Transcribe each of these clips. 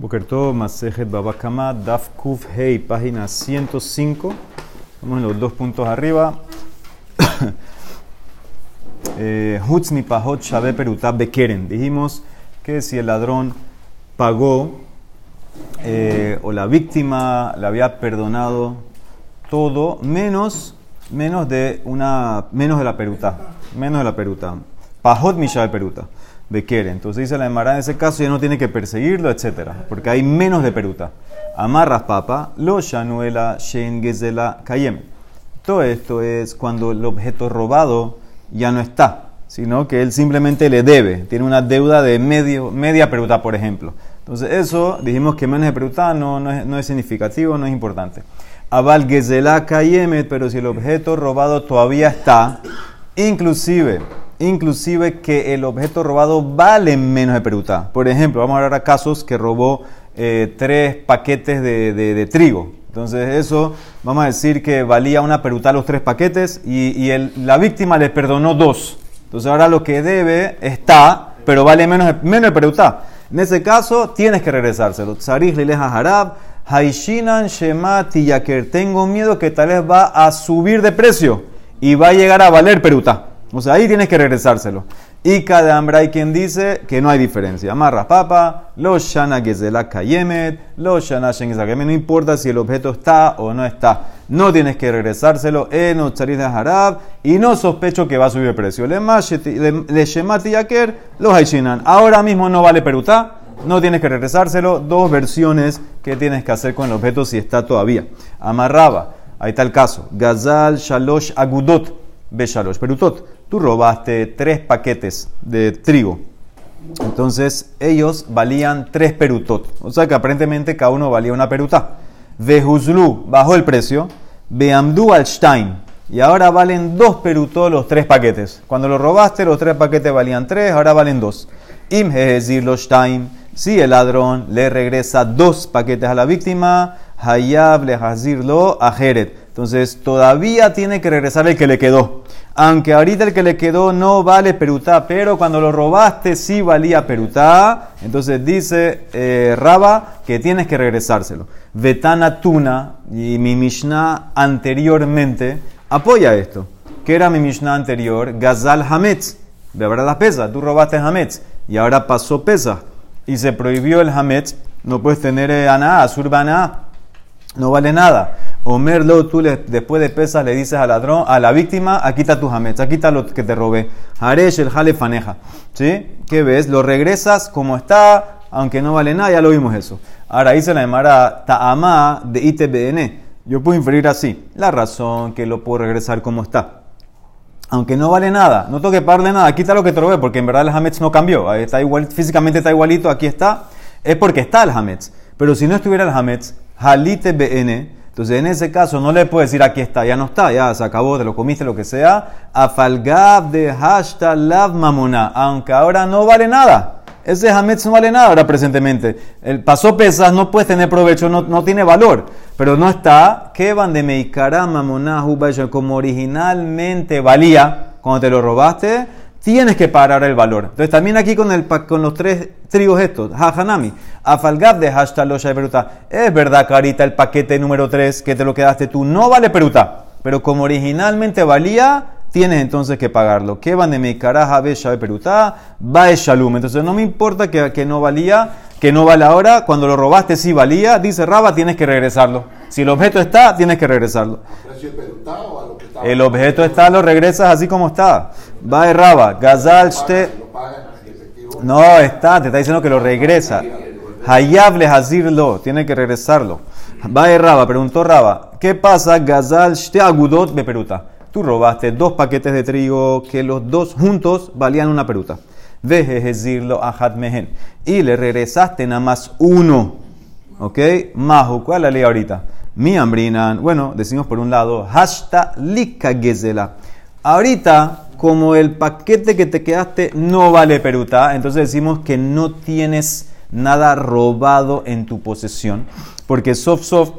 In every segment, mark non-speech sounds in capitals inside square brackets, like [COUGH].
Bokerto, Masejet Babakama, Daf Kuf Hei, página 105. Vamos en los dos puntos arriba. [COUGHS] Eh, Hutzmi Pahot Shabe Perutab Bekeren. Dijimos que si el ladrón pagó eh, o la víctima le había perdonado todo menos, menos de una menos de la peruta. Menos de la peruta. Pahot Mishabe Peruta. Bekere. Entonces dice la Emara, en ese caso ya no tiene que perseguirlo, etc. Porque hay menos de peruta. Amarras papa, lo shanuela shen gezela kayem. Todo esto es cuando el objeto robado ya no está, sino que él simplemente le debe. Tiene una deuda de medio, media peruta, por ejemplo. Entonces eso, dijimos que menos de peruta no, no, es, no es significativo, no es importante. Aval gezela kayemet, pero si el objeto robado todavía está, inclusive inclusive que el objeto robado vale menos de peruta. Por ejemplo, vamos a hablar a casos que robó eh, tres paquetes de, trigo. Entonces eso, vamos a decir que valía una peruta los tres paquetes y, la víctima le perdonó dos. Entonces ahora lo que debe está, pero vale menos, menos de peruta. En ese caso, tienes que regresárselo. Tzarich lileja harab, haishinan shemati yaker. Tengo miedo que tal vez va a subir de precio y va a llegar a valer peruta. O sea, ahí tienes que regresárselo. Y cada hambre hay quien dice que no hay diferencia. Amarra papa, los shana la kayemet, los shana No importa si el objeto está o no está. No tienes que regresárselo en de harab y no sospecho que va a subir el precio. Le shemati yaker, los haishinan. Ahora mismo no vale peruta. No tienes que regresárselo. Dos versiones que tienes que hacer con el objeto si está todavía. Amarraba. Ahí está el caso. Gazal shalosh agudot beshalosh perutot tú robaste tres paquetes de trigo. Entonces ellos valían tres perutot. O sea que aparentemente cada uno valía una peruta. Vehuzlu bajó el precio. Beamdu al Stein. Y ahora valen dos perutot los tres paquetes. Cuando lo robaste, los tres paquetes valían tres, ahora valen dos. Im los Stein. Si el ladrón le regresa dos paquetes a la víctima, Hayab le hazirlo a Jeret. Entonces todavía tiene que regresar el que le quedó. Aunque ahorita el que le quedó no vale perutá, pero cuando lo robaste sí valía perutá. Entonces dice eh, Raba que tienes que regresárselo. Vetana Tuna y mi Mishnah anteriormente apoya esto. ¿Qué era mi Mishnah anterior? Gazal Hametz. De verdad las pesas. Tú robaste Hametz y ahora pasó pesa. Y se prohibió el Hametz. No puedes tener eh, aná, surbana. No vale nada. Omerlo, tú después de pesas le dices al ladrón, a la víctima, aquí está tu hametz, aquí está lo que te robé. Haresh el jale faneja. ¿Sí? ¿Qué ves? Lo regresas como está, aunque no vale nada, ya lo vimos eso. Ahora dice la Emara Ta'ama de ITBN. Yo puedo inferir así. La razón que lo puedo regresar como está. Aunque no vale nada, no tengo que pagarle nada, aquí está lo que te robé, porque en verdad el hametz no cambió. Está igual, físicamente está igualito, aquí está. Es porque está el hametz. Pero si no estuviera el hametz, halite BN entonces, en ese caso, no le puedes decir aquí está, ya no está, ya se acabó, te lo comiste, lo que sea. Afalgab de hashta lav mamona, aunque ahora no vale nada. Ese hametz no vale nada ahora presentemente. El paso pesas, no puedes tener provecho, no, no tiene valor. Pero no está, que van de meikara mamona como originalmente valía cuando te lo robaste tienes que parar el valor. Entonces también aquí con, el, con los tres trigos estos, Hajanami, Afalgab de hashtag de peruta. Es verdad que ahorita el paquete número 3 que te lo quedaste tú no vale peruta, pero como originalmente valía, tienes entonces que pagarlo. Que van de mi caraja de peruta, va shalom. Entonces no me importa que, no valía, que no vale ahora, cuando lo robaste sí valía, dice Raba, tienes que regresarlo. Si el objeto está, tienes que regresarlo. El objeto está, lo regresas así como está. Va de Raba, Gazal No, está, te está diciendo que lo regresa. Hayab le hazirlo, tiene que regresarlo. Va de Raba, preguntó Raba, ¿qué pasa? Gazal shte agudot de peruta. Tú robaste dos paquetes de trigo que los dos juntos valían una peruta. Deje decirlo a Hadmehen. Y le regresaste nada más uno. ¿Ok? Mahu, ¿cuál es la ley ahorita? Mi ambrinan, bueno, decimos por un lado, hasta lika gezela. Ahorita, como el paquete que te quedaste no vale peruta, entonces decimos que no tienes nada robado en tu posesión, porque soft soft,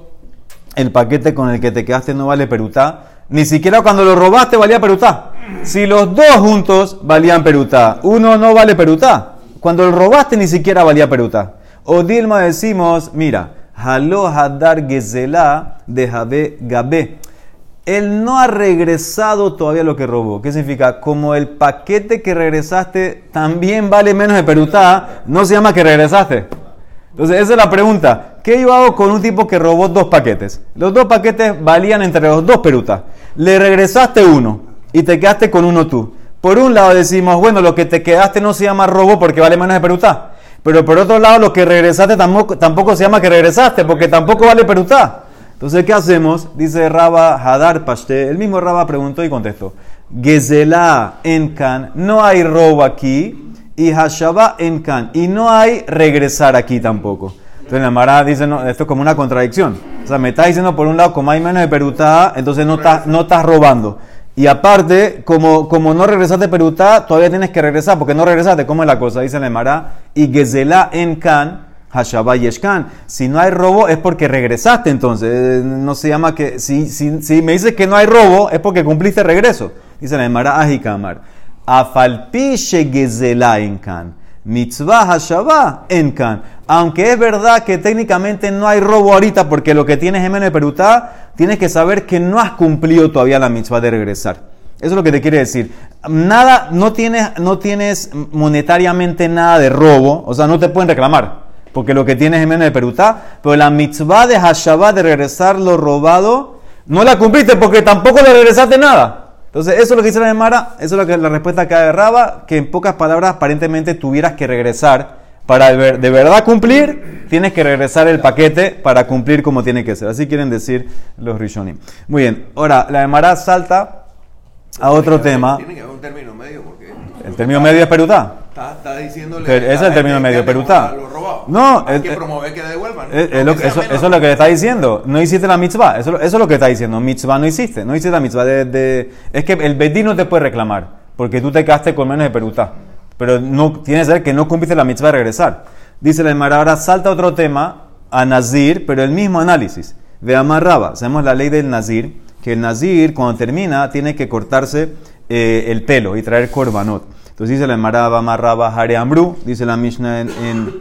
el paquete con el que te quedaste no vale peruta, ni siquiera cuando lo robaste valía peruta. Si los dos juntos valían peruta, uno no vale peruta. Cuando lo robaste ni siquiera valía peruta. O Dilma decimos, mira, Halo Hadar de Jabe Gabe. Él no ha regresado todavía lo que robó. ¿Qué significa? Como el paquete que regresaste también vale menos de perutá, no se llama que regresaste. Entonces, esa es la pregunta. ¿Qué yo hago con un tipo que robó dos paquetes? Los dos paquetes valían entre los dos perutas. Le regresaste uno y te quedaste con uno tú. Por un lado decimos, bueno, lo que te quedaste no se llama robo porque vale menos de perutá. Pero por otro lado, lo que regresaste tampoco, tampoco se llama que regresaste porque tampoco vale perutá. Entonces, ¿qué hacemos? Dice Raba Hadar Pashte. El mismo Raba preguntó y contestó. Gezela en Kan. No hay robo aquí. Y Hashaba en Kan. Y no hay regresar aquí tampoco. Entonces la Mara dice, no, esto es como una contradicción. O sea, me está diciendo por un lado, como hay menos de perutá, entonces no estás no estás robando. Y aparte, como, como no regresaste a Perutá, todavía tienes que regresar, porque no regresaste. ¿Cómo es la cosa? Dice la Mara. Y Gezela en Kan Hashaba Yeshkan. Si no hay robo es porque regresaste entonces. Eh, no se llama que... Si, si, si me dices que no hay robo es porque cumpliste regreso. Dice Emara Ajikamar. Afalpi Gezela en Kan. Mitzvah Hashaba en Kan. Aunque es verdad que técnicamente no hay robo ahorita porque lo que tienes en menos de Perutá, tienes que saber que no has cumplido todavía la mitzvah de regresar. Eso es lo que te quiere decir. Nada, no tienes, no tienes monetariamente nada de robo, o sea, no te pueden reclamar porque lo que tienes es menos de perutá, pero la mitzvah de Hashabá de regresar lo robado, no la cumpliste porque tampoco le regresaste nada. Entonces, eso es lo que dice la Gemara, eso es la respuesta que agarraba, que en pocas palabras aparentemente tuvieras que regresar para de verdad cumplir, tienes que regresar el paquete para cumplir como tiene que ser. Así quieren decir los Rishonim. Muy bien, ahora la Gemara salta a otro tema. Tiene que haber un término medio porque... El término medio es perutá. Está, está diciéndole. Ese es el término medio, pero está. No, hay es, que promover que devuelvan. lo, eso, eso, es lo que le está diciendo. No hiciste la mitzvah. Eso, eso es lo que está diciendo. Mitzvah no hiciste. No hiciste la mitzvah. De, es que el bedín no te puede reclamar. Porque tú te quedaste con menos de perutá. Pero no, tiene que ser que no cumpliste la mitzvah de regresar. Dice la Emara, ahora salta otro tema a Nazir, pero el mismo análisis. Ve amarraba. Sabemos la ley del Nazir. Que el Nazir, cuando termina, tiene que cortarse eh, el pelo y traer korbanot. Entonces dice la Maraba Marraba Hare Amru, dice la Mishnah en,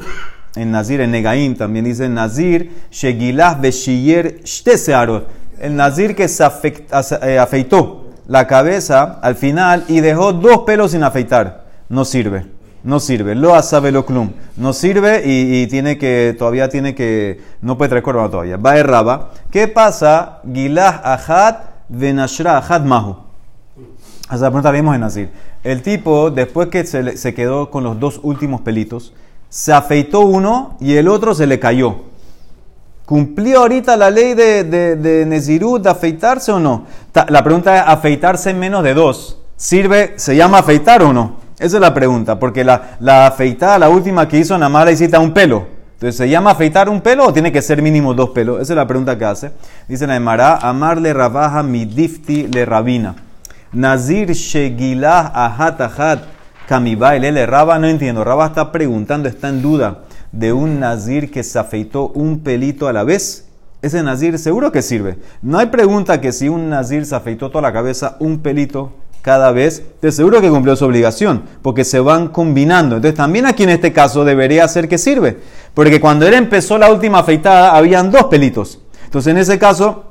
en, Nazir, en Negaim, también dice Nazir, Shegilah Beshiyer Shtesearot. El Nazir que se eh, afeitó la cabeza al final y dejó dos pelos sin afeitar. No sirve. No sirve. Lo asabe lo clum. No sirve y, tiene que, todavía tiene que, no puede recordar todavía. Va a Raba. ¿Qué pasa? Gilah Ahad Venashra Ahad Mahu. Hasta la pregunta vimos en Nazir. El tipo, después que se, se, quedó con los dos últimos pelitos, se afeitó uno y el otro se le cayó. ¿Cumplió ahorita la ley de, de, de Nezirut de afeitarse o no? La pregunta es, ¿afeitarse menos de dos? ¿Sirve, se llama afeitar o no? Esa es la pregunta, porque la, la afeitada, la última que hizo, nada más la un pelo. Entonces, ¿se llama afeitar un pelo o tiene que ser mínimo dos pelos? Esa es la pregunta que hace. Dice la Emara, amarle rabaja mi difti le rabina. Nazir Shegilah Ahat Ahat Kamibai Lele Raba, no entiendo. Raba está preguntando, está en duda de un Nazir que se afeitó un pelito a la vez. Ese Nazir seguro que sirve. No hay pregunta que si un Nazir se afeitó toda la cabeza un pelito cada vez, de seguro que cumplió su obligación, porque se van combinando. Entonces también aquí en este caso debería ser que sirve, porque cuando él empezó la última afeitada habían dos pelitos. Entonces en ese caso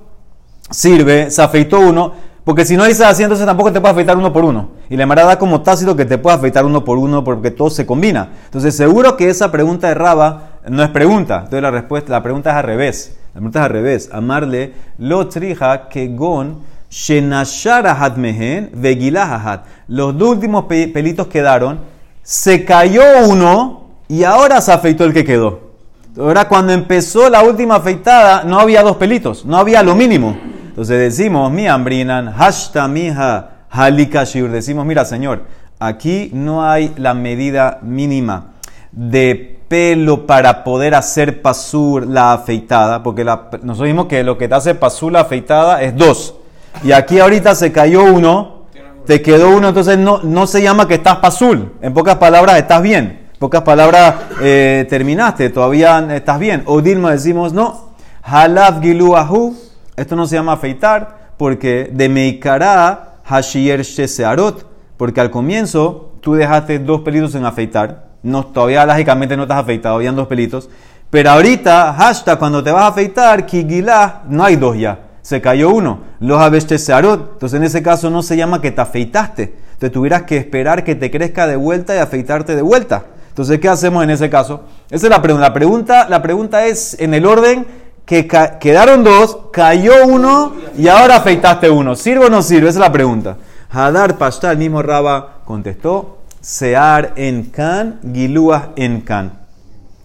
sirve, se afeitó uno, porque si no dices así, entonces tampoco te puedes afeitar uno por uno. Y la Mara da como tácito que te puedes afeitar uno por uno porque todo se combina. Entonces, seguro que esa pregunta de Raba no es pregunta. Entonces, la respuesta, la pregunta es al revés. La pregunta es al revés. Amarle lo trija que gon shenashara mehen vegilahat. Los dos últimos pelitos quedaron. Se cayó uno y ahora se afeitó el que quedó. Ahora, cuando empezó la última afeitada, no había dos pelitos, no había lo mínimo. Entonces decimos, mi ambrinan, hashta mija halikashir. Decimos, mira, señor, aquí no hay la medida mínima de pelo para poder hacer pasur la afeitada, porque nosotros dijimos que lo que te hace pasur la afeitada es dos. Y aquí ahorita se cayó uno, te quedó uno, entonces no, no se llama que estás pasul. En pocas palabras, estás bien. En pocas palabras, eh, terminaste, todavía estás bien. O Dilma decimos, no, giluahu esto no se llama afeitar porque de Meikara Hashier Shesearot, porque al comienzo tú dejaste dos pelitos en afeitar No, todavía lógicamente no estás afeitado, habían dos pelitos. Pero ahorita, hashtag, cuando te vas a afeitar, kigilá, no hay dos ya. Se cayó uno. Los avestesarot. Entonces en ese caso no se llama que te afeitaste. Te tuvieras que esperar que te crezca de vuelta y afeitarte de vuelta. Entonces, ¿qué hacemos en ese caso? Esa es la pregunta. La pregunta, la pregunta es en el orden que quedaron dos, cayó uno y ahora afeitaste uno. ¿Sirve o no sirve? Esa es la pregunta. Hadar Pashta, el mismo Raba contestó, Sear en Can, Gilúas en Can.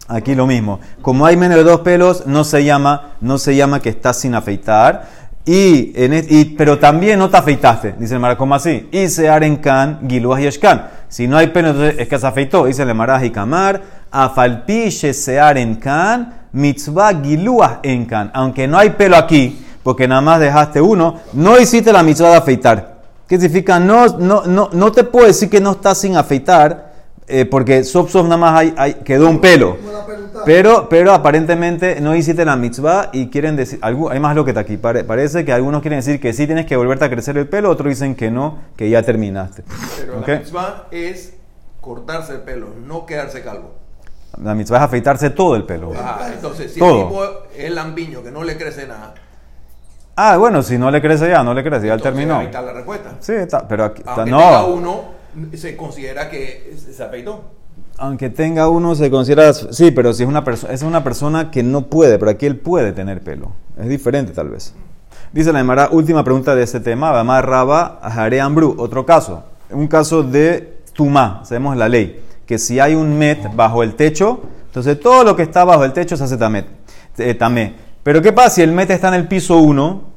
Aquí lo mismo. Como hay menos de dos pelos, no se llama, no se llama que estás sin afeitar. Y, en, y, pero también no te afeitaste. Dice el Mara, ¿cómo así? Y sear en can, giluas y escan. Si no hay pelo, entonces es que se afeitó. Dice el Mara y camar, afalpiche sear en can, mitzvah giluas en can. Aunque no hay pelo aquí, porque nada más dejaste uno, no hiciste la mitzvah de afeitar. ¿Qué significa? No, no, no, no te puedo decir que no estás sin afeitar eh, porque sop sop nada más hay, quedó un pelo. Pero, pero aparentemente no hiciste la mitzvah y quieren decir, hay más lo que está aquí. parece que algunos quieren decir que sí tienes que volverte a crecer el pelo, otros dicen que no, que ya terminaste. Pero la mitzvah es cortarse el pelo, no quedarse calvo. La mitzvah es afeitarse todo el pelo. Ah, entonces, si el tipo es lampiño, que no le crece nada. Ah, bueno, si no le crece ya, no le crece, ya terminó. Ahí está la respuesta. Sí, está, pero aquí, está, no. uno se considera que se afeitó. Aunque tenga uno, se considera. Sí, pero si es una, persona es una persona que no puede, pero aquí él puede tener pelo. Es diferente, tal vez. Dice la última pregunta de este tema. Vamos Raba, Jare Ambru. Otro caso. Un caso de Tumá. Sabemos la ley. Que si hay un met bajo el techo, entonces todo lo que está bajo el techo se hace tamet, eh, tamé. Pero ¿qué pasa si el met está en el piso 1?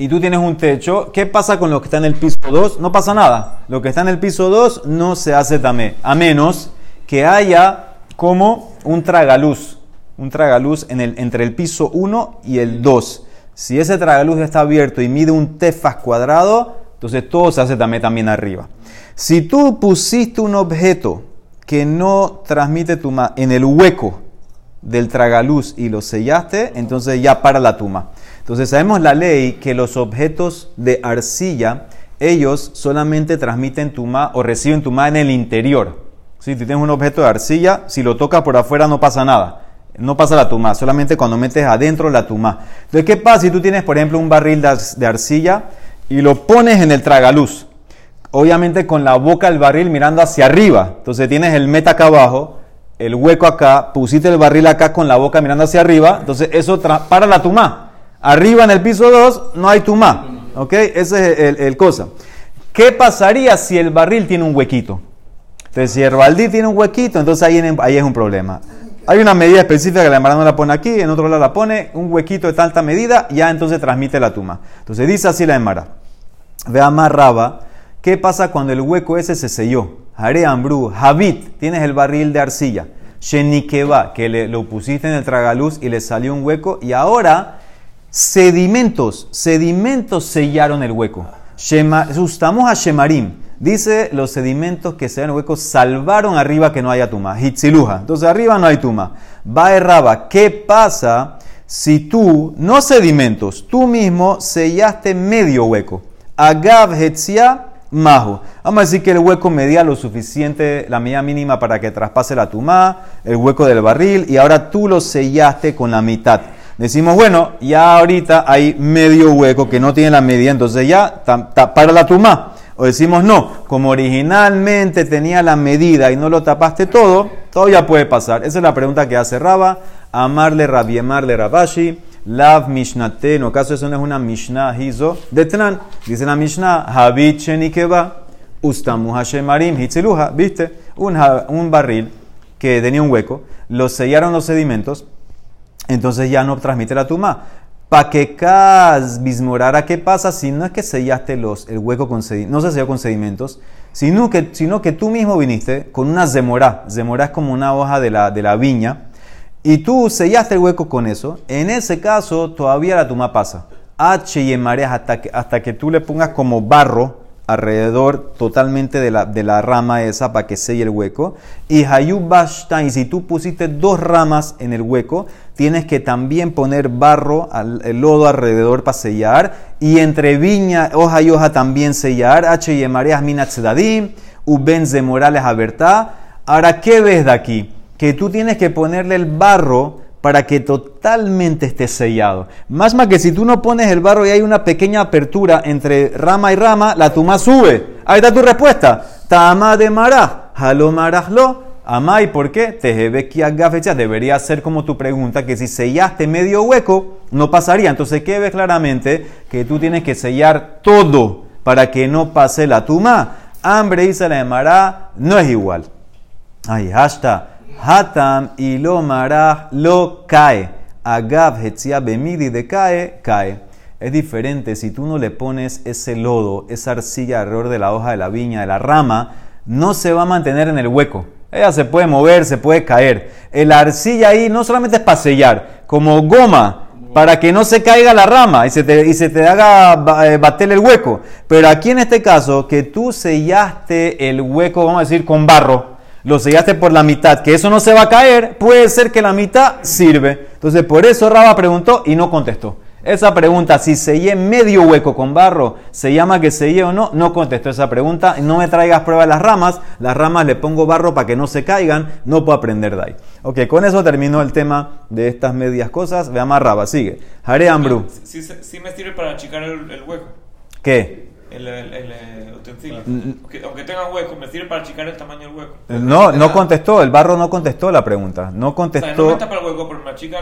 Y tú tienes un techo, ¿qué pasa con lo que está en el piso 2? No pasa nada. Lo que está en el piso 2 no se hace tamé, a menos que haya como un tragaluz, un tragaluz entre el piso 1 y el 2. Si ese tragaluz está abierto y mide un tefas cuadrado, entonces todo se hace tamé también arriba. Si tú pusiste un objeto que no transmite tuma en el hueco del tragaluz y lo sellaste, entonces ya para la tuma. Entonces sabemos la ley que los objetos de arcilla, ellos solamente transmiten tuma o reciben tuma en el interior. Si tú tienes un objeto de arcilla, si lo tocas por afuera no pasa nada. No pasa la tuma, solamente cuando metes adentro la tuma. Entonces, ¿qué pasa si tú tienes, por ejemplo, un barril de arcilla y lo pones en el tragaluz? Obviamente con la boca del barril mirando hacia arriba. Entonces tienes el meta acá abajo, el hueco acá, pusiste el barril acá con la boca mirando hacia arriba. Entonces eso para la tuma. Arriba en el piso 2 no hay tumá. ¿Ok? Ese es el, cosa. ¿Qué pasaría si el barril tiene un huequito? Entonces, si el barril tiene un huequito, entonces ahí, ahí es un problema. Hay una medida específica que la hermana no la pone aquí, en otro lado la pone, un huequito de tanta medida, ya entonces transmite la tuma. Entonces dice así la Emara. Ve amarraba. ¿Qué pasa cuando el hueco ese se selló? Hare Ambru, Habit, tienes el barril de arcilla. Shenikeba, que le, lo pusiste en el tragaluz y le salió un hueco, y ahora Sedimentos, sedimentos sellaron el hueco. Sustamos a Shemarim. Dice los sedimentos que sellaron el hueco salvaron arriba que no haya tuma. Hitziluja. Entonces arriba no hay tuma. Va erraba. ¿Qué pasa si tú, no sedimentos, tú mismo sellaste medio hueco? Agav hetzia majo. Vamos a decir que el hueco medía lo suficiente, la medida mínima para que traspase la tuma, el hueco del barril, y ahora tú lo sellaste con la mitad. Decimos, bueno, ya ahorita hay medio hueco que no tiene la medida, entonces ya para la tuma. O decimos, no, como originalmente tenía la medida y no lo tapaste todo, todavía puede pasar. Esa es la pregunta que hace Raba. Amarle Rabiemarle Rabashi. Lav Mishnate, no caso eso no es una Mishnah hizo de Tran. Dice la Mishnah, Habit Shenikeba, Ustamu Hashemarim, Hitziluha. ¿Viste? Un, un barril que tenía un hueco, lo sellaron los sedimentos entonces ya no transmite la tuma. Pa que cas bismorara, ¿qué pasa si no es que sellaste los, el hueco con no se selló con sedimentos, sino que, sino que tú mismo viniste con una zemorá. Zemorá es como una hoja de la, de la viña. Y tú sellaste el hueco con eso. En ese caso, todavía la tuma pasa. H y mareas hasta que, hasta que tú le pongas como barro alrededor totalmente de la, de la rama esa para que selle el hueco. Y Hayub y si tú pusiste dos ramas en el hueco, tienes que también poner barro, el lodo alrededor para sellar. Y entre viña, hoja y hoja también sellar. H y mareas minatzedadim, uben morales abertá. Ahora, ¿qué ves de aquí? Que tú tienes que ponerle el barro para que totalmente esté sellado. Más más que si tú no pones el barro y hay una pequeña apertura entre rama y rama, la tuma sube. Ahí está tu respuesta. Tama de maraj, halo marajlo. Amai, ¿por qué? Te Debería ser como tu pregunta, que si sellaste medio hueco, no pasaría. Entonces, ¿qué ves claramente? Que tú tienes que sellar todo para que no pase la tuma. Hambre, dice la de no es igual. Ay, hasta. Hatam y lo mará lo cae. Agav hetzia bemidi de cae, cae. Es diferente si tú no le pones ese lodo, esa arcilla alrededor de la hoja de la viña, de la rama, no se va a mantener en el hueco. Ella se puede mover, se puede caer. El arcilla ahí no solamente es para sellar, como goma, para que no se caiga la rama y se te, y se te haga eh, bater el hueco. Pero aquí en este caso, que tú sellaste el hueco, vamos a decir, con barro, lo sellaste por la mitad, que eso no se va a caer, puede ser que la mitad sirve. Entonces, por eso Raba preguntó y no contestó. Esa pregunta, si sellé medio hueco con barro, ¿se llama que sellé o no? No contestó esa pregunta. No me traigas prueba de las ramas. Las ramas le pongo barro para que no se caigan. No puedo aprender de ahí. Ok, con eso terminó el tema de estas medias cosas. Ve más Raba, sigue. Haré Ambru. Sí, sí, me sirve para achicar el hueco. ¿Qué? El, el, utensilio. Aunque, tenga hueco, ¿me sirve para achicar el tamaño del hueco? No, no contestó, el barro no contestó la pregunta. No contestó. O sea, no me para el hueco, pero me achica.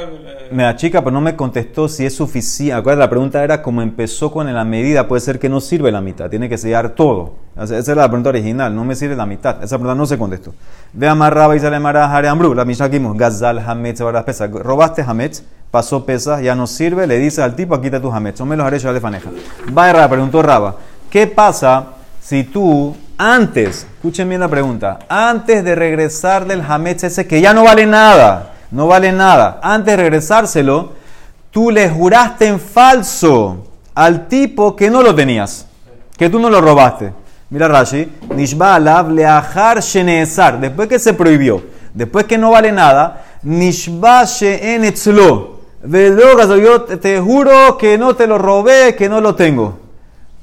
Me achica, pero no me contestó si es suficiente. Acuérdate, la pregunta era como empezó con la medida, puede ser que no sirve la mitad, tiene que sellar todo. esa era la pregunta original, no me sirve la mitad. Esa pregunta no se contestó. Ve amarraba y sale mara Ambru, la misma que vimos, Gazal, Hametz, pesa. Robaste Hametz, pasó pesas, ya no sirve, le dice al tipo, aquí está tu Hametz. No me los haré yo de faneja. Va Raba, preguntó Raba. ¿Qué pasa si tú antes, escuchen bien la pregunta, antes de regresar del Hametz ese que ya no vale nada, no vale nada, antes de regresárselo, tú le juraste en falso al tipo que no lo tenías, que tú no lo robaste. Mira Rashi, Nishba leahar sheneesar, después que se prohibió, después que no vale nada, Nishba sheen etzlo, yo te juro que no te lo robé, que no lo tengo.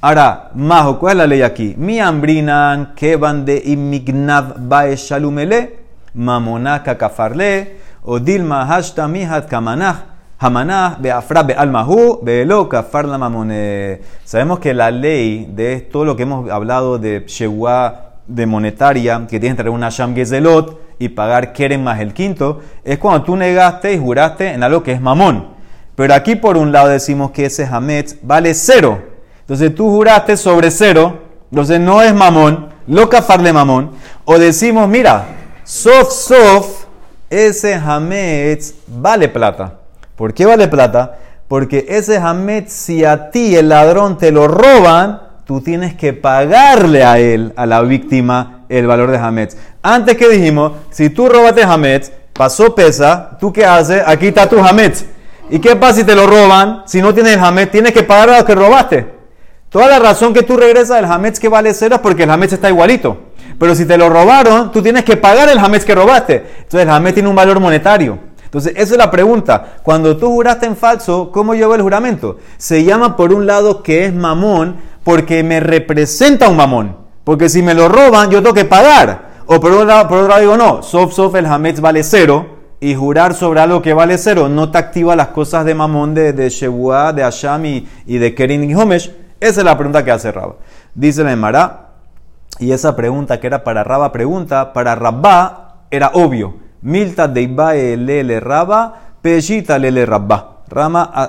Ahora, Majo, ¿cuál es la ley aquí? Mi ambrinan que van de imignav bae shalumele, mamonaka kafarle, o dilma hashta mihat kamanah, hamanah beafra bealmahu, beelo kafarla mamone. Sabemos que la ley de todo lo que hemos hablado de Shewa de monetaria, que tienes que traer una sham gezelot y pagar keren más el quinto, es cuando tú negaste y juraste en algo que es mamón. Pero aquí por un lado decimos que ese hametz vale cero. Entonces tú juraste sobre cero, entonces no es mamón, lo de mamón. O decimos, mira, sof sof, ese hametz vale plata. ¿Por qué vale plata? Porque ese hametz, si a ti el ladrón te lo roban, tú tienes que pagarle a él, a la víctima, el valor de hametz. Antes que dijimos, si tú robaste hametz, pasó pesa, ¿tú qué haces? Aquí está tu hametz. ¿Y qué pasa si te lo roban? Si no tienes el hametz, tienes que pagar a lo que robaste. Toda la razón que tú regresas del Hametz que vale cero es porque el Hametz está igualito. Pero si te lo robaron, tú tienes que pagar el Hametz que robaste. Entonces el Hametz tiene un valor monetario. Entonces, esa es la pregunta. Cuando tú juraste en falso, ¿cómo llevo el juramento? Se llama por un lado que es mamón porque me representa un mamón. Porque si me lo roban, yo tengo que pagar. O por otro lado, digo, no, sof sof el Hametz vale cero. Y jurar sobre algo que vale cero no te activa las cosas de mamón de, de de Asham y, de Kerin y Homesh esa es la pregunta que hace Raba. Dice la Emara, y esa pregunta que era para Raba, pregunta, para Rabba era obvio. Milta de Ibae lele Raba, Peshita lele Rabba.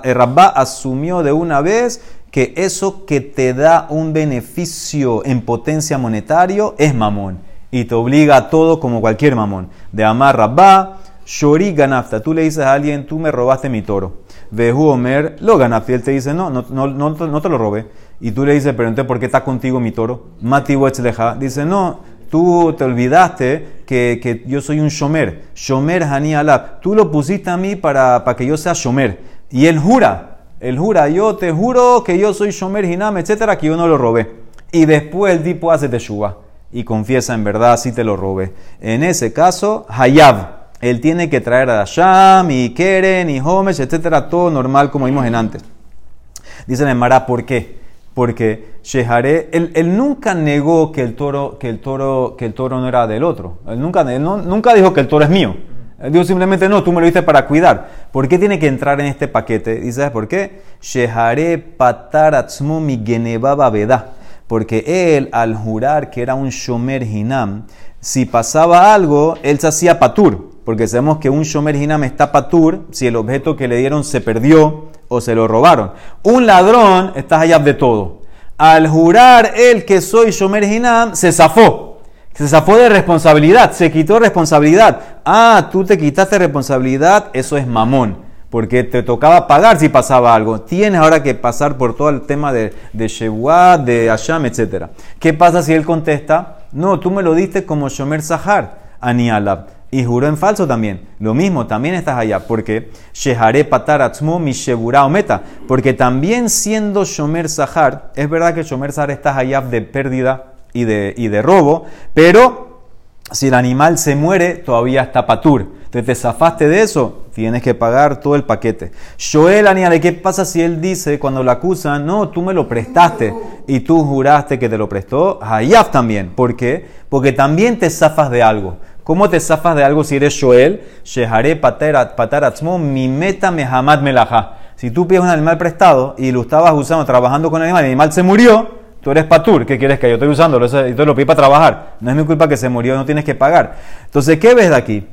Eh, Rabba asumió de una vez que eso que te da un beneficio en potencia monetario es mamón. Y te obliga a todo como cualquier mamón. De amar Rabba, Shori ganafta. Tú le dices a alguien, tú me robaste mi toro. Vehu Omer, lo ganafta. Y él te dice, no, no, no, no te lo robé. Y tú le dices, pero entonces, ¿por qué está contigo mi toro? Mati Dice, no, tú te olvidaste que, que, yo soy un shomer. Shomer Hani Alab. Tú lo pusiste a mí para, para que yo sea shomer. Y él jura, él jura, yo te juro que yo soy shomer Hinam, etcétera, que yo no lo robé. Y después el tipo hace teshuva y confiesa en verdad si te lo robé. En ese caso, Hayab. Él tiene que traer a Sham y Keren y Homesh, etcétera, todo normal como vimos en antes. En Mara, ¿por qué? Porque Sheharé, él, nunca negó que el, toro, que, el toro, que el toro no era del otro. Él nunca, él nunca dijo que el toro es mío. Él dijo simplemente, no, tú me lo diste para cuidar. ¿Por qué tiene que entrar en este paquete? ¿Y sabes por qué? Sheharé pataratzmu mi veda. Porque él, al jurar que era un shomer hinam, si pasaba algo, él se hacía patur. Porque sabemos que un shomer hinam está patur si el objeto que le dieron se perdió o se lo robaron. Un ladrón está allá de todo. Al jurar él que soy shomer hinam, se zafó. Se zafó de responsabilidad, se quitó responsabilidad. Ah, tú te quitaste responsabilidad, eso es mamón. Porque te tocaba pagar si pasaba algo. Tienes ahora que pasar por todo el tema de, de Shebuah, de Hashem, etc. ¿Qué pasa si él contesta? No, tú me lo diste como Shomer Sahar, Anialab. Y juró en falso también. Lo mismo, también estás allá. Porque Shehare Pataratzmo mi Meta. Porque también siendo Shomer Sahar, es verdad que Shomer Sahar está allá de pérdida y de, y de robo, pero si el animal se muere, todavía está patur. Entonces te zafaste de eso, tienes que pagar todo el paquete. Shoel Aniale, ¿qué pasa si él dice cuando lo acusan, no, tú me lo prestaste y tú juraste que te lo prestó? Hayaf también. ¿Por qué? Porque también te zafas de algo. ¿Cómo te zafas de algo si eres Shoel? Shehare pataratzmo, mi meta mehamad melajá. Si tú pides un animal prestado y lo estabas usando, trabajando con el animal, y el animal se murió, Tú eres patur, ¿qué quieres que yo estoy usándolo? Eso- Entonces lo pedí para trabajar. No es mi culpa que se murió, no tienes que pagar. Entonces, ¿qué ves de aquí?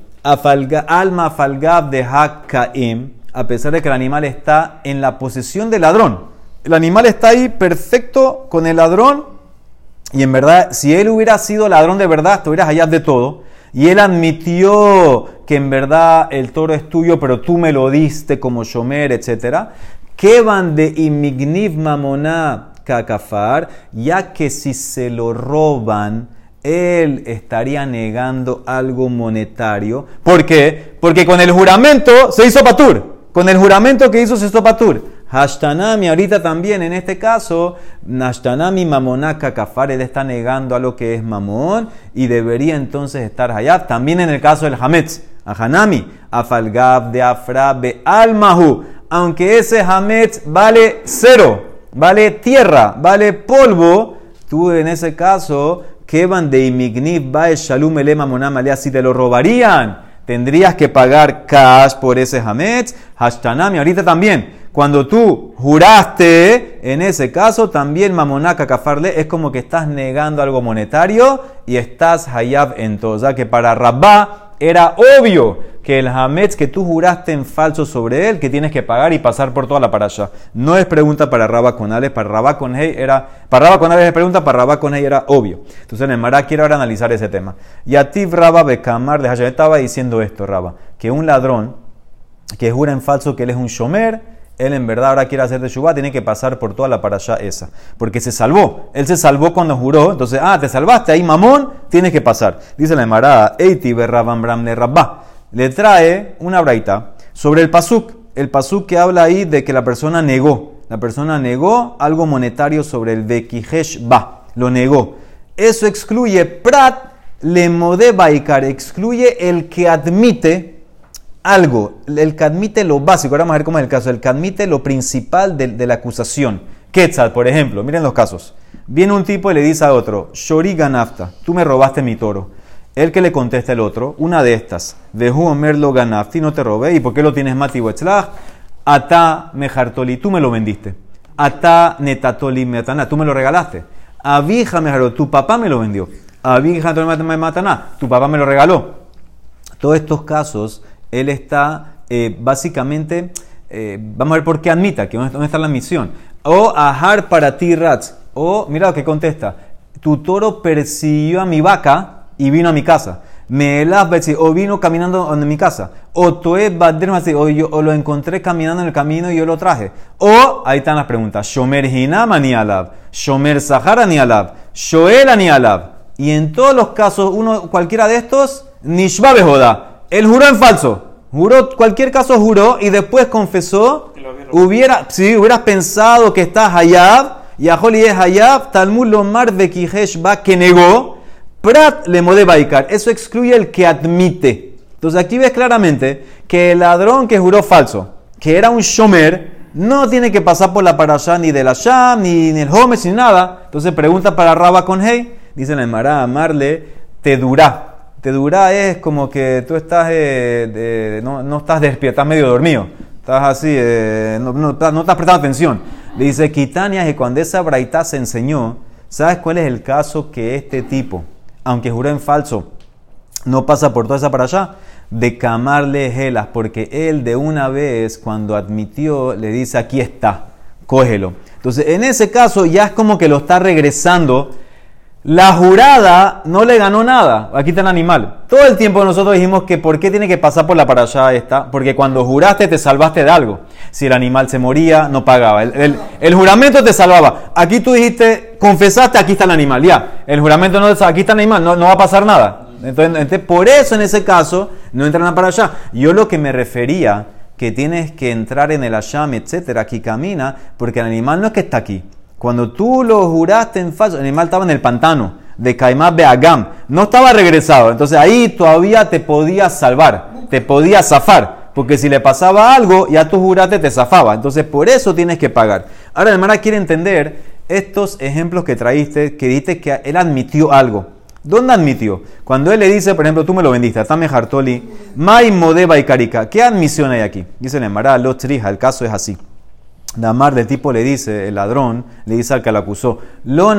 Alma falgab de hakaim, a pesar de que el animal está en la posesión del ladrón. El animal está ahí perfecto con el ladrón y en verdad, si él hubiera sido ladrón de verdad, estuvieras allá de todo. Y él admitió que en verdad el toro es tuyo, pero tú me lo diste como shomer, etc. ¿Qué van de imigniv mamoná kakafar? Ya que si se lo roban, él estaría negando algo monetario. ¿Por qué? Porque con el juramento se hizo patur. Con el juramento que hizo se hizo patur. Hashtanami, ahorita también en este caso, Hashtanami mamonaka kafar, él está negando a lo que es mamón y debería entonces estar hayab. También en el caso del hametz, Ahanami, afalgab de afra be almahu, aunque ese hametz vale cero, vale tierra, vale polvo, tú en ese caso, que van de imigniv bae shalum ele mamonam si te lo robarían, tendrías que pagar cash por ese hametz, hashtanami, ahorita también. Cuando tú juraste, en ese caso también mamonaka kafarle es como que estás negando algo monetario y estás hayab en todo. O sea que para Rabá era obvio que el hametz que tú juraste en falso sobre él, que tienes que pagar y pasar por toda la parasha. No es pregunta para Rabá con Ale, para Rabá con Hey era, para Rabá con Ale es pregunta, para Rabá con Hey era obvio. Entonces en el Mará quiero ahora analizar ese tema. Y a ti Rabá Bekamar de estaba diciendo esto, Rabá, que un ladrón que jura en falso que él es un shomer, él en verdad ahora quiere hacer de Shubá, tiene que pasar por toda la parasha esa. Porque se salvó. Él se salvó cuando juró. Entonces, ah, te salvaste ahí, mamón, tienes que pasar. Dice la Emara, Eiti bramne rabba. Le trae una braita sobre el pasuk. El pasuk que habla ahí de que la persona negó. La persona negó algo monetario sobre el Bekihesh ba. Lo negó. Eso excluye prat le baikar. Excluye el que admite algo, el que admite lo básico, ahora vamos a ver cómo es el caso, el que admite lo principal de, la acusación. Quetzal, por ejemplo, miren los casos. Viene un tipo y le dice a otro, Shori ganafta, tú me robaste mi toro. El que le contesta el otro, una de estas, Deju Omer lo ganafti, no te robé, ¿y por qué lo tienes mati wetzlach? Ata mejartoli, tú me lo vendiste. Ata netatoli metana, tú me lo regalaste. Abija mejaro, tu papá me lo vendió. Abija mataná, tu papá me lo regaló. Todos estos casos, él está eh, básicamente, eh, vamos a ver por qué admita, que dónde está la misión. O ajar para ti, Rats. O, mira lo que contesta, tu toro persiguió a mi vaca y vino a mi casa. Me o vino caminando a mi casa. O toe o, yo, o lo encontré caminando en el camino y yo lo traje. O, ahí están las preguntas. Shomer hinama ni alab. Shomer sahara ni alab. Shoel ni alab. Y en todos los casos, uno, cualquiera de estos, nishba bejoda. Él juró en falso. Juró, cualquier caso juró y después confesó. Hubiera, si hubieras pensado que estás hayab, y a Joli es hayab, Talmud lomar ba que negó, prat le mode baikar. Eso excluye el que admite. Entonces aquí ves claramente que el ladrón que juró falso, que era un shomer, no tiene que pasar por la parashá ni de la Sham, ni, ni el Homes, ni nada. Entonces pregunta para Raba con Hey, dice la Emara, amarle, te dura. Te dura es como que tú estás, eh, de- no, no estás despierto, estás medio dormido. Estás así, eh, no, no no estás prestando atención. Le dice, Quitania, que cuando esa braita se enseñó, ¿sabes cuál es el caso que este tipo, aunque juró en falso, no pasa por toda esa para allá? De camarle gelas, porque él de una vez, cuando admitió, le dice, aquí está, cógelo. Entonces, en ese caso, ya es como que lo está regresando. La jurada no le ganó nada. Aquí está el animal. Todo el tiempo nosotros dijimos que por qué tiene que pasar por la para allá esta. Porque cuando juraste te salvaste de algo. Si el animal se moría, no pagaba. El, juramento te salvaba. Aquí tú dijiste, confesaste, aquí está el animal. Ya. El juramento no, aquí está el animal, no, no va a pasar nada. Entonces, por eso en ese caso no entran a para allá. Yo lo que me refería que tienes que entrar en el Asham, etcétera, aquí camina, porque el animal no es que está aquí. Cuando tú lo juraste en falso, el animal estaba en el pantano de Caimás Beagam, no estaba regresado. Entonces ahí todavía te podías salvar, te podías zafar, porque si le pasaba algo, ya tú juraste te zafaba. Entonces por eso tienes que pagar. Ahora el hermana quiere entender estos ejemplos que traíste, que dijiste que él admitió algo. ¿Dónde admitió? Cuando él le dice, por ejemplo, tú me lo vendiste, Atame Hartoli, Mai Modeba y Karika. ¿Qué admisión hay aquí? Dice el Emara, lo trija, el caso es así. Damar del tipo le dice, el ladrón, le dice al que lo acusó, Lo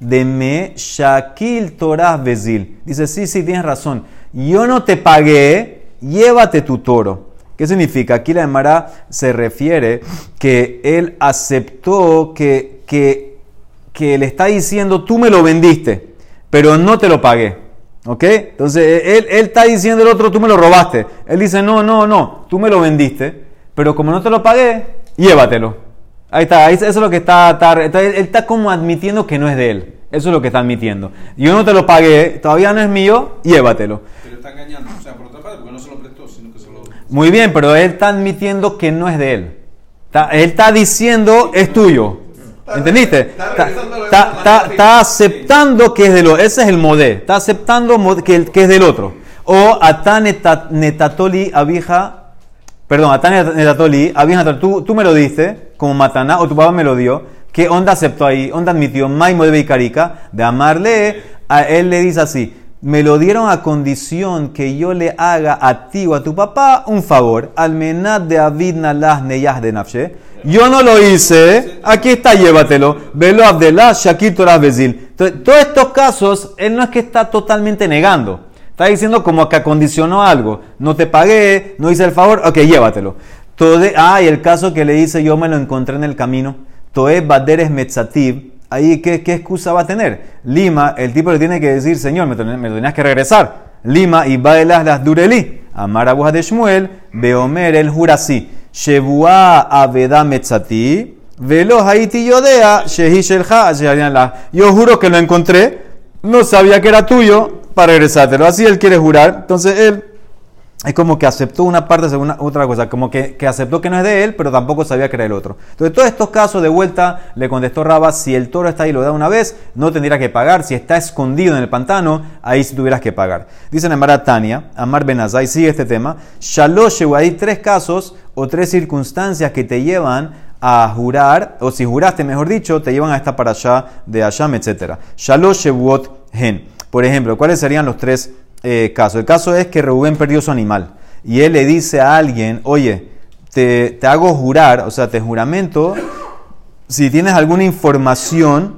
de me shakil torah bezil. Dice, sí, sí, tienes razón. Yo no te pagué, llévate tu toro. ¿Qué significa? Aquí la Emara se refiere que él aceptó que, que, que le está diciendo, tú me lo vendiste, pero no te lo pagué. ¿Ok? Entonces, él, él está diciendo el otro, tú me lo robaste. Él dice, no, no, no, tú me lo vendiste, pero como no te lo pagué, llévatelo. Ahí está, ahí- eso es lo que está, está- está- él está como admitiendo que no es de él. Eso es lo que está admitiendo. Yo no te lo pagué, todavía no es mío, llévatelo. Pero está engañando. O sea, por otra parte, porque no se lo prestó, sino que se lo. Muy bien, pero él está admitiendo que no es de él. Está- él está diciendo es tuyo. ¿Entendiste? está Está, está- está- aceptando que es del otro. Ese es el modé. Está aceptando que, que es del otro. O atá neta- netatoli abija. Perdón, atá neta- netatoli abija. Tú, tú me lo diste como mataná o tu papá me lo dio. ¿Qué onda aceptó ahí? ¿Onda admitió? Mai modé y carica. De amarle. A él le dice así. Me lo dieron a condición que yo le haga a ti o a tu papá un favor. Almenad de Avid Nalah Neyah de Nafshe. Yo no lo hice. Aquí está, llévatelo. Velo Abdelah Shakir Torah Bezil. Todos estos casos, él no es que está totalmente negando. Está diciendo como que acondicionó algo. No te pagué, no hice el favor. Ok, llévatelo. Todo, ah, y el caso que le dice, yo me lo encontré en el camino. Toe Baderes Metzativ. Ahí, ¿qué, ¿qué excusa va a tener? Lima, el tipo le tiene que decir, señor, me, me lo tenías que regresar. Lima y Baelas las Dureli. Amar de Shmuel, Beomer el Jurasí. Shebua Aveda Metzati. Velo Haiti Yodea, Shehi Shelha. Yo juro que lo encontré, no sabía que era tuyo, para regresártelo. Así él quiere jurar. Entonces él es como que aceptó una parte según otra cosa, como que, que aceptó que no es de él, pero tampoco sabía que era el otro. Entonces, todos estos casos de vuelta, le contestó Raba, si el toro está ahí y lo da una vez, no tendría que pagar. Si está escondido en el pantano, ahí sí tuvieras que pagar. Dicen en Tania, Amar Benazai, sigue este tema. Shalosh, hay tres casos o tres circunstancias que te llevan a jurar, o si juraste, mejor dicho, te llevan a esta para allá de Asham, etc. Shalosh Shevuot Hen. Por ejemplo, ¿cuáles serían los tres eh, casos? El caso es que Reuben perdió su animal y él le dice a alguien, oye, te, te hago jurar, o sea, te juramento, si tienes alguna información,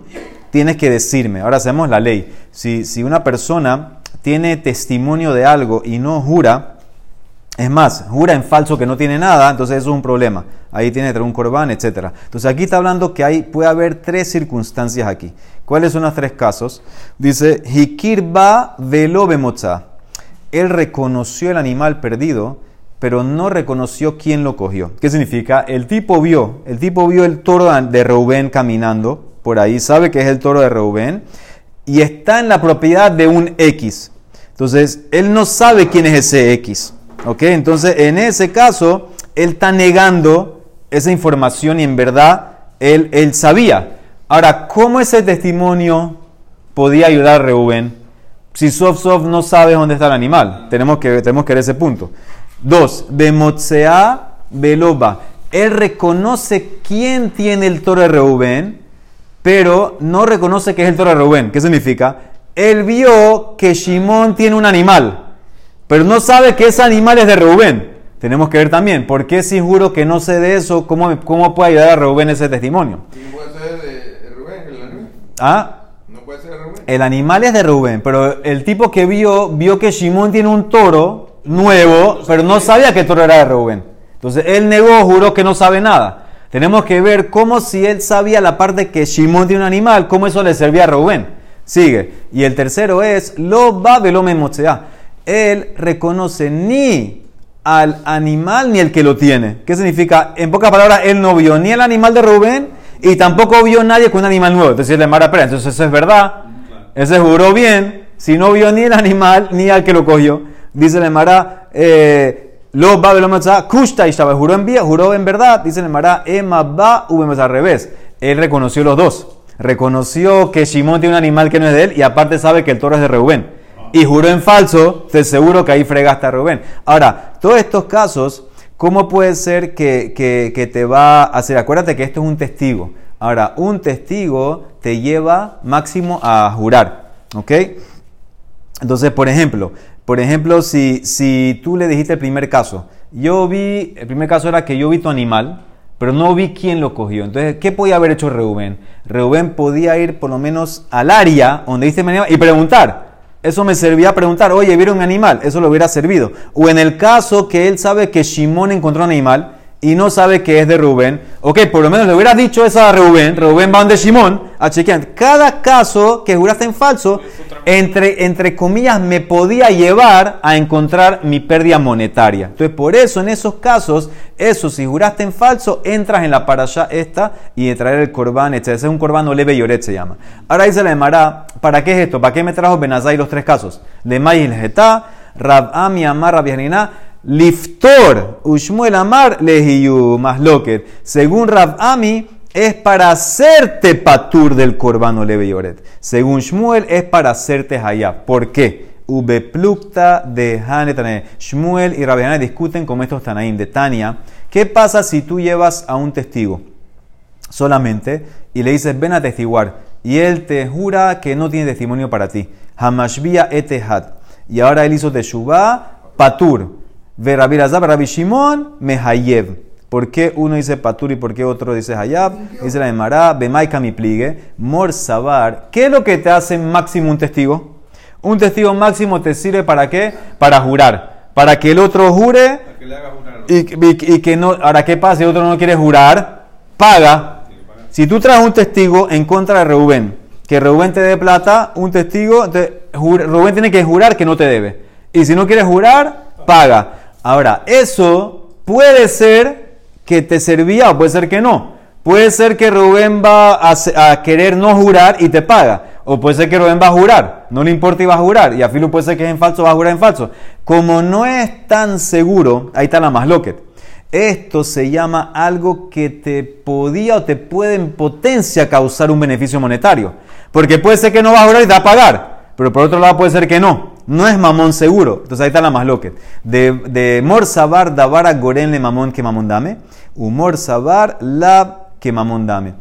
tienes que decirme. Ahora hacemos la ley. Si, si una persona tiene testimonio de algo y no jura, es más, jura en falso que no tiene nada, entonces eso es un problema. Ahí tiene que tener un corbán, etc. Entonces aquí está hablando que hay, puede haber tres circunstancias aquí. ¿Cuáles son los tres casos? Dice, Hikirba velo bemotza. Él reconoció el animal perdido, pero no reconoció quién lo cogió. ¿Qué significa? El tipo vio, el tipo vio el toro de Reubén caminando por ahí, sabe que es el toro de Reubén, y está en la propiedad de un X. Entonces, él no sabe quién es ese X. ¿Ok? Entonces, en ese caso, él está negando esa información y en verdad él, él sabía. Ahora, ¿cómo ese testimonio podía ayudar a Reuben si Sof Sof no sabe dónde está el animal? Tenemos que, tenemos que ver ese punto. Dos, Bemotsea Beloba. Él reconoce quién tiene el toro de Reubén, pero no reconoce que es el toro de Reubén. ¿Qué significa? Él vio que Shimón tiene un animal, pero no sabe que ese animal es de Reubén. Tenemos que ver también, ¿por qué si juro que no sé de eso, cómo, cómo puede ayudar a Reubén ese testimonio? ¿Y puede ser de Rubén el animal? ¿Ah? ¿No puede ser de Rubén? El animal es de Rubén, pero el tipo que vio, vio que Shimón tiene un toro nuevo, pero no sabía que el toro era de Rubén. Entonces él negó, juró que no sabe nada. Tenemos que ver cómo si él sabía la parte que Shimón tiene un animal, cómo eso le servía a Rubén. Sigue. Y el tercero es, lo va velome motzea. Él reconoce ni al animal ni el que lo tiene. ¿Qué significa? En pocas palabras, él no vio ni el animal de Rubén y tampoco vio nadie con un animal nuevo. Entonces le mara, espera, entonces eso es verdad. Ese juró bien. Si no vio ni el animal ni al que lo cogió, dice le mara, eh, lo va velome kushta y. Juró en vía, juró en verdad. Dice le mara, ema va, al revés. Él reconoció los dos. Reconoció que Shimón tiene un animal que no es de él y aparte sabe que el toro es de Reubén y juró en falso, te seguro que ahí fregaste a Rubén. Ahora, todos estos casos, ¿cómo puede ser que, que, te va a hacer? Acuérdate que esto es un testigo. Ahora, un testigo te lleva máximo a jurar. ¿Ok? Entonces, por ejemplo, por ejemplo, si, si tú le dijiste el primer caso, yo vi, el primer caso era que yo vi tu animal, pero no vi quién lo cogió. Entonces, ¿qué podía haber hecho Reubén? Reubén podía ir por lo menos al área donde animal y preguntar. Eso me servía a preguntar, oye, ¿vieron un animal? Eso le hubiera servido. O en el caso que él sabe que Shimón encontró un animal y no sabe que es de Rubén, ok, por lo menos le hubiera dicho eso a Rubén, Rubén va donde Shimón a chequear. Cada caso que juraste en falso, entre, entre comillas, me podía llevar a encontrar mi pérdida monetaria. Entonces, por eso, en esos casos, eso, si juraste en falso, entras en la parasha esta y traer el corbán, etc. Ese es un corbán o leve yoret se llama. Ahora dice la Emara, ¿para qué es esto? ¿Para qué me trajo Benazai los tres casos? De Mayil Getá, Rab Ami Amar Rabianina, Liftor, Ushmuel Amar, Lehiyu, Masloket. Según Rab Ami, es para hacerte patur del corbano leve yoret. Según Shmuel, es para hacerte hayab. ¿Por qué? Ubeplukta de Hanetane. Shmuel y Rabbi discuten con estos Tanaim de Tania. ¿Qué pasa si tú llevas a un testigo solamente y le dices ven a testiguar y él te jura que no tiene testimonio para ti? Hamashbia etehad. Y ahora él hizo teshuvah patur. Ve Rabbi Rabbi Shimon, mehayev. ¿Por qué uno dice patur y por qué otro dice hayab? Dice la Emara, bemaika mi pligue, mor sabar. ¿Qué es lo que te hace máximo un testigo? Un testigo máximo te sirve para qué? Para jurar. Para que el otro jure Para que le haga jurar. y, y- y que no. Ahora, ¿qué pasa si el otro no quiere jurar? Paga. Si tú traes un testigo en contra de Reubén, que Reubén te dé plata, un testigo, jur- Reubén tiene que jurar que no te debe. Y si no quieres jurar, paga. Ahora, eso puede ser que te servía o puede ser que no. Puede ser que Rubén va a, querer no jurar y te paga. O puede ser que Rubén va a jurar. No le importa y va a jurar. Y a Filo puede ser que es en falso, va a jurar en falso. Como no es tan seguro, ahí está la más loquet. Esto se llama algo que te podía o te puede en potencia causar un beneficio monetario. Porque puede ser que no va a jurar y te va a pagar. Pero por otro lado puede ser que no. No es mamón seguro. Entonces ahí está la más loquet. De, de mor sabar davara goren le mamón que mamón dame. Humor sabar la que mamón dame.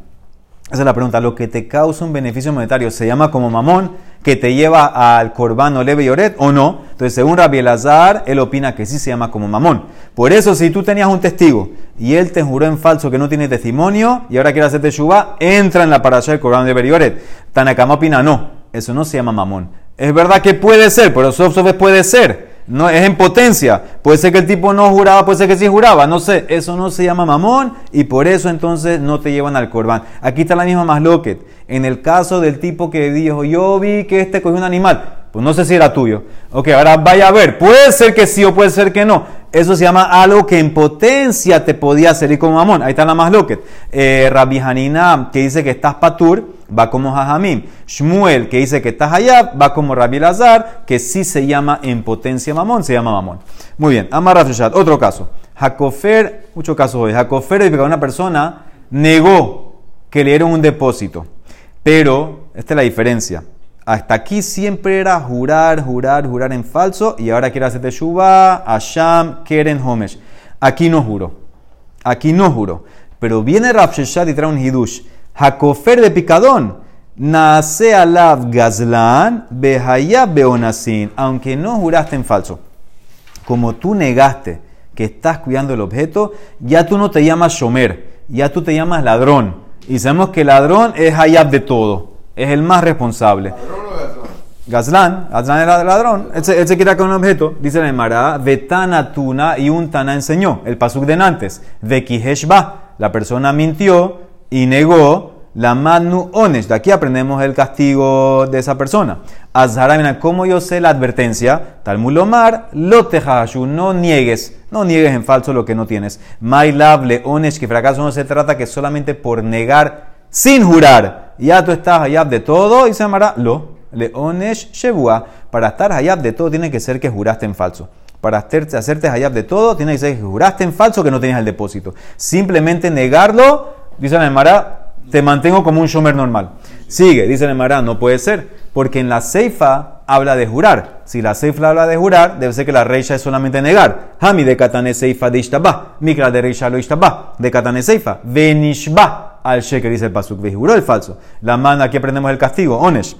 Esa es la pregunta. Lo que te causa un beneficio monetario se llama como mamón, que te lleva al corbano leve y oret o no. Entonces, según Rabbi Elazar, él opina que sí se llama como mamón. Por eso, si tú tenías un testigo y él te juró en falso que no tiene testimonio y ahora quiere hacerte shubá, entra en la parasha del corbano leve y oret. Tanakama opina no. Eso no se llama mamón. Es verdad que puede ser, pero sof sof puede ser. No, es en potencia. Puede ser que el tipo no juraba, puede ser que sí juraba. No sé, eso no se llama mamón y por eso entonces no te llevan al corbán. Aquí está la misma más loquet. En el caso del tipo que dijo, yo vi que este cogió un animal. Pues no sé si era tuyo. Ok, ahora vaya a ver. Puede ser que sí o puede ser que no. Eso se llama algo que en potencia te podía salir como mamón. Ahí está la más loquet. Eh, Rabbi Hanina, que dice que estás patur, va como Jajamim. Shmuel, que dice que estás allá, va como Rabbi Lazar, que sí se llama en potencia mamón, se llama mamón. Muy bien, Amar otro caso. Jacofer, muchos casos hoy. Jacofer una persona negó que le dieron un depósito. Pero, esta es la diferencia. Hasta aquí siempre era jurar, jurar, jurar en falso y ahora quiere hacer Teshuvah, Asham, Keren, Homesh. Aquí no juró. Aquí no juró. Pero viene Rav Sheshat y trae un hidush. Hakofer de picadón. Nace alav gazlan behayab beonasin. Aunque no juraste en falso. Como tú negaste que estás cuidando el objeto, ya tú no te llamas shomer. Ya tú te llamas ladrón. Y sabemos que ladrón es hayab de todo. Es el más responsable. Gazlán. Gazlán, era ladrón, él se, queda con un objeto, dice la Emara, Vetana Tuna y un Tana enseñó, el pasuk de antes, Vekiheshba, la persona mintió y negó la Manu Onesh, de aquí aprendemos el castigo de esa persona. Azharamina, ¿cómo yo sé la advertencia? Talmud Lomar, lo tejashu, no niegues, no niegues en falso lo que no tienes. Mailav le Onesh, que fracaso no se trata que solamente por negar sin jurar, ya tú estás allá de todo y se llamará lo. Leonesh Shebua. Para estar hayab de todo tiene que ser que juraste en falso. Para hacerte, hacerte hayab de todo tiene que ser que juraste en falso que no tenías el depósito. Simplemente negarlo, dice la Emara, te mantengo como un shomer normal. Sigue, dice la Emara, no puede ser. Porque en la Seifa habla de jurar. Si la Seifa habla de jurar, debe ser que la Reisha es solamente negar. Hami de Katane Seifa de Ishtabah. Mikra de Reisha lo Ishtabah. De Katane Seifa. Venishba al Sheker, dice el Pasuk. Juró el falso. La mano, aquí aprendemos el castigo. Onesh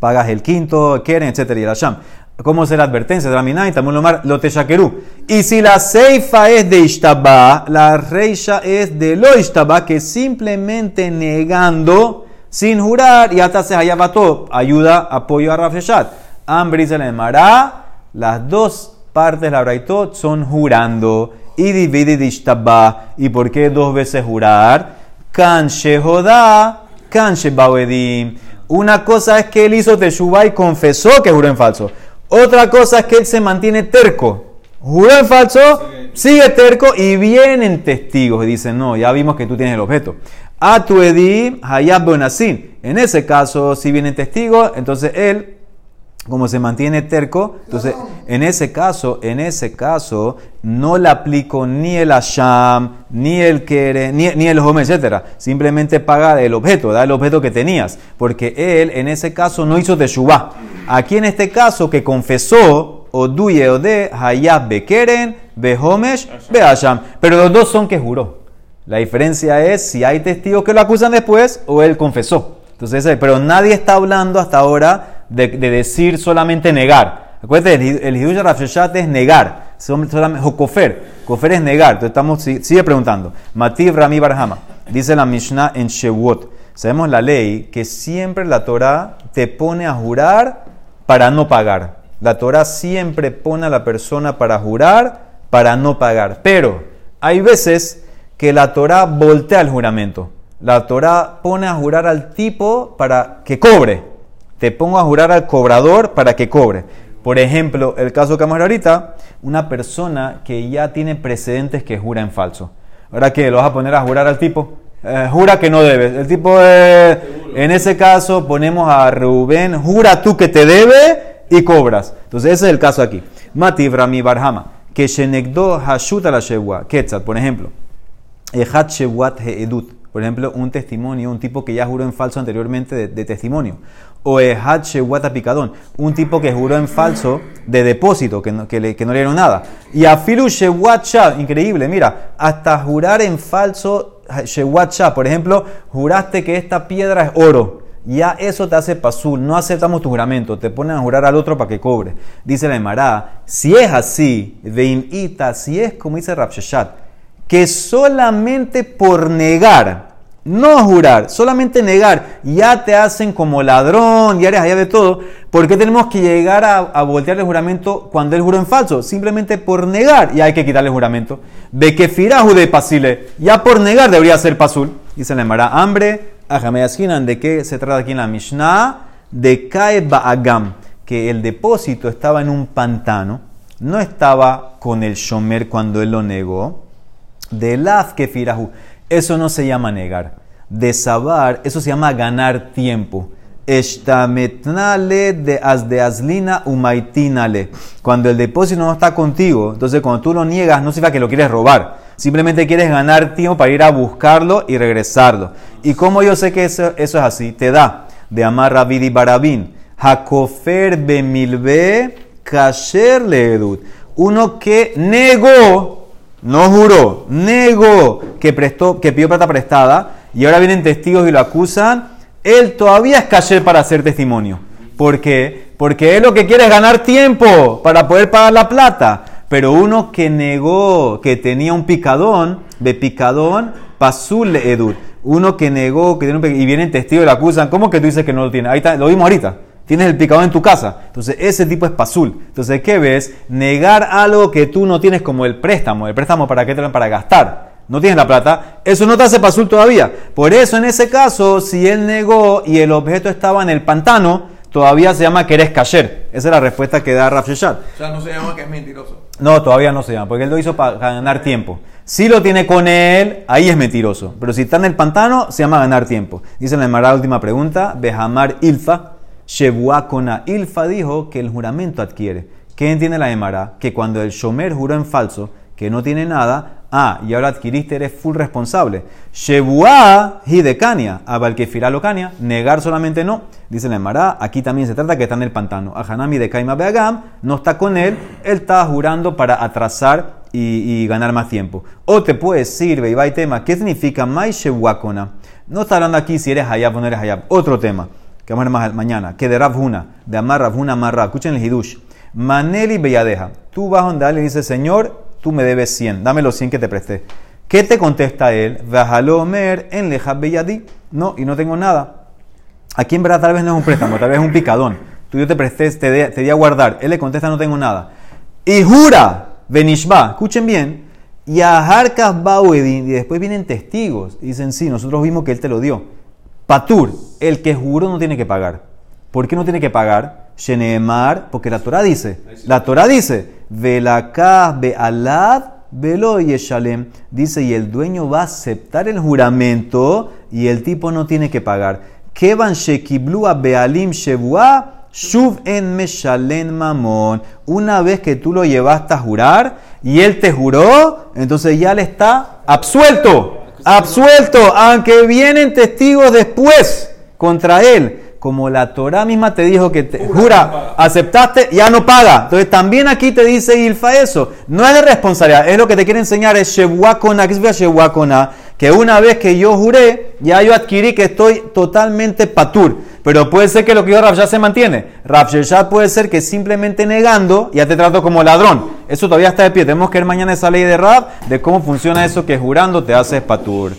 pagas el quinto, quieren, etcétera, y la sham. ¿Cómo es la advertencia de Raminay? También lo lo teshakeru. Y si la seifa es de Ishtabá, la reisha es de lo Ishtabá, que simplemente negando, sin jurar, y hasta se todo, ayuda, apoyo a Rafeshat. Ambre le mará, las dos partes la Braitot son jurando. Y divide de Ishtabá. ¿Y por qué dos veces jurar? Kan Shehodá, Kan Shebawedim. Una cosa es que él hizo Teshuvah y confesó que juró en falso. Otra cosa es que él se mantiene terco. Juró en falso, sigue terco y vienen testigos y dicen, no, ya vimos que tú tienes el objeto. A tu edim hayab bonasin. En ese caso, si vienen testigos, entonces él como se mantiene terco, entonces en ese caso, en ese caso, no le aplico ni el asham, ni el kere, ni, el home, etcétera. Simplemente paga el objeto, da el objeto que tenías, porque él en ese caso no hizo teshuvah. Aquí en este caso que confesó, o duye o de hayab bekeren, behomesh, asham. Pero los dos son que juró. La diferencia es si hay testigos que lo acusan después o él confesó. Entonces, pero nadie está hablando hasta ahora de, decir solamente negar. Acuérdate, el, Hidush Rafshashat es negar. Kofer. Kofer es negar. Entonces estamos, sigue preguntando. Mativ Rami Barhama. Dice la Mishnah en Shewot. Sabemos la ley que siempre la Torah te pone a jurar para no pagar. La Torah siempre pone a la persona para jurar para no pagar. Pero hay veces que la Torah voltea el juramento. La Torah pone a jurar al tipo para que cobre te pongo a jurar al cobrador para que cobre. Por ejemplo, el caso que vamos a ver ahorita, una persona que ya tiene precedentes que jura en falso. Ahora que lo vas a poner a jurar al tipo, eh, jura que no debes. El tipo, en ese caso, ponemos a Rubén, jura tú que te debe y cobras. Entonces, ese es el caso aquí. Mativ Rami Barhama, que Shenegdo Hashuta la Shewa, Ketzat, por ejemplo. Ejat Shewat Edut. Por ejemplo, un testimonio, un tipo que ya juró en falso anteriormente de, testimonio. O Shewata Picadón, un tipo que juró en falso de depósito, que no, que, le, no dieron nada. Y Afilu Shewat increíble, mira, hasta jurar en falso Shewat por ejemplo, juraste que esta piedra es oro. Ya eso te hace pasul, no aceptamos tu juramento, te ponen a jurar al otro para que cobre. Dice la Emara, si es así, de ita, si es como dice Rapsheshat, que solamente por negar, no jurar, solamente negar, ya te hacen como ladrón, ya eres allá de todo, ¿por qué tenemos que llegar a, a voltear el juramento cuando él juró en falso? Simplemente por negar, ya hay que quitarle el juramento. De que de pasile, ya por negar debería ser pasul. Dice la Emara, hambre, ajameyaskinan, ¿de qué se trata aquí en la Mishnah? De Kae Ba'agam, que el depósito estaba en un pantano, no estaba con el shomer cuando él lo negó, de laf que. Eso no se llama negar. De sabar, eso se llama ganar tiempo. Eshtametnale de as de aslina umaitinale. Cuando el depósito no está contigo, entonces cuando tú lo niegas, no significa que lo quieres robar. Simplemente quieres ganar tiempo para ir a buscarlo y regresarlo. ¿Y cómo yo sé que eso, es así? Te da de amar Rabidi Barabin. Hakofer bemilbe kasher leedut. Uno que negó no juró, negó que, prestó, que pidió plata prestada y ahora vienen testigos y lo acusan, él todavía es cayer para hacer testimonio. ¿Por qué? Porque él lo que quiere es ganar tiempo para poder pagar la plata. Pero uno que negó que tenía un picadón, de picadón, pasul edut. Uno que negó que tiene un picadón y vienen testigos y lo acusan. ¿Cómo que tú dices que no lo tiene? Ahí está, lo vimos ahorita. Tienes el picadón en tu casa. Entonces, ese tipo es pasul. Entonces, ¿qué ves? Negar algo que tú no tienes como el préstamo. ¿El préstamo para qué te dan? Para gastar. No tienes la plata. Eso no te hace pasul todavía. Por eso, en ese caso, si él negó y el objeto estaba en el pantano, todavía se llama que eres kasher. Esa es la respuesta que da Rav Sheshat. O sea, no se llama que es mentiroso. No, todavía no se llama, porque él lo hizo para ganar tiempo. Si lo tiene con él, ahí es mentiroso. Pero si está en el pantano, se llama ganar tiempo. Dice la Emara, última pregunta, Behamar Ilfa, Shebuakona. Ilfa dijo que el juramento adquiere. ¿Qué entiende la Emara? Que cuando el Shomer juró en falso, que no tiene nada, ah, y ahora adquiriste, eres full responsable. Shebuá hidekania, abalkefira locania, negar solamente no. Dice la Emara, aquí también se trata que está en el pantano. Ahanami de Kaima Beagam no está con él, él está jurando para atrasar y, ganar más tiempo. O te puedes decir, y tema, ¿qué significa Mai Shebuakona? No está hablando aquí si eres Hayab o no eres Hayab. Otro tema, que vamos a ver más mañana, que de Ravuna, de Amar Ravuna Amarra. Escuchen el Hidush. Maneli Belladeja. Tú vas donde alguien y dice, Señor, tú me debes 100, dame los 100 que te presté. ¿Qué te contesta él? Vajalomer en leja belladi. No, y no tengo nada. Aquí en verdad tal vez no es un préstamo, tal vez es un picadón. Tú yo te presté, te, de- te di a guardar. Él le contesta, no tengo nada. Y jura, Benishba, escuchen bien. Y a Harkas y después vienen testigos. Y dicen, sí, nosotros vimos que él te lo dio. Patur, el que juró no tiene que pagar. ¿Por qué no tiene que pagar? Sheneemar, porque la Torah dice, la Torah dice, Velakah be'alad velo yeshalem. Dice, y el dueño va a aceptar el juramento y el tipo no tiene que pagar. Kevan shekiblu a bealim shevua, shuv en meshalen mamón. Una vez que tú lo llevaste a jurar y él te juró, entonces ya le está absuelto. Absuelto, aunque vienen testigos después contra él. Como la Torah misma te dijo que te jura, aceptaste, ya no paga. Entonces también aquí te dice Ilfa eso. No es de responsabilidad, es lo que te quiere enseñar, es Shebuakona, ¿qué significa? Que una vez que yo juré, ya yo adquirí que estoy totalmente patur. Pero puede ser que lo que yo Rav se mantiene. Rav Sheshat puede ser que simplemente negando ya te trato como ladrón. Eso todavía está de pie. Tenemos que ver mañana esa ley de Rav de cómo funciona eso que jurando te haces patur.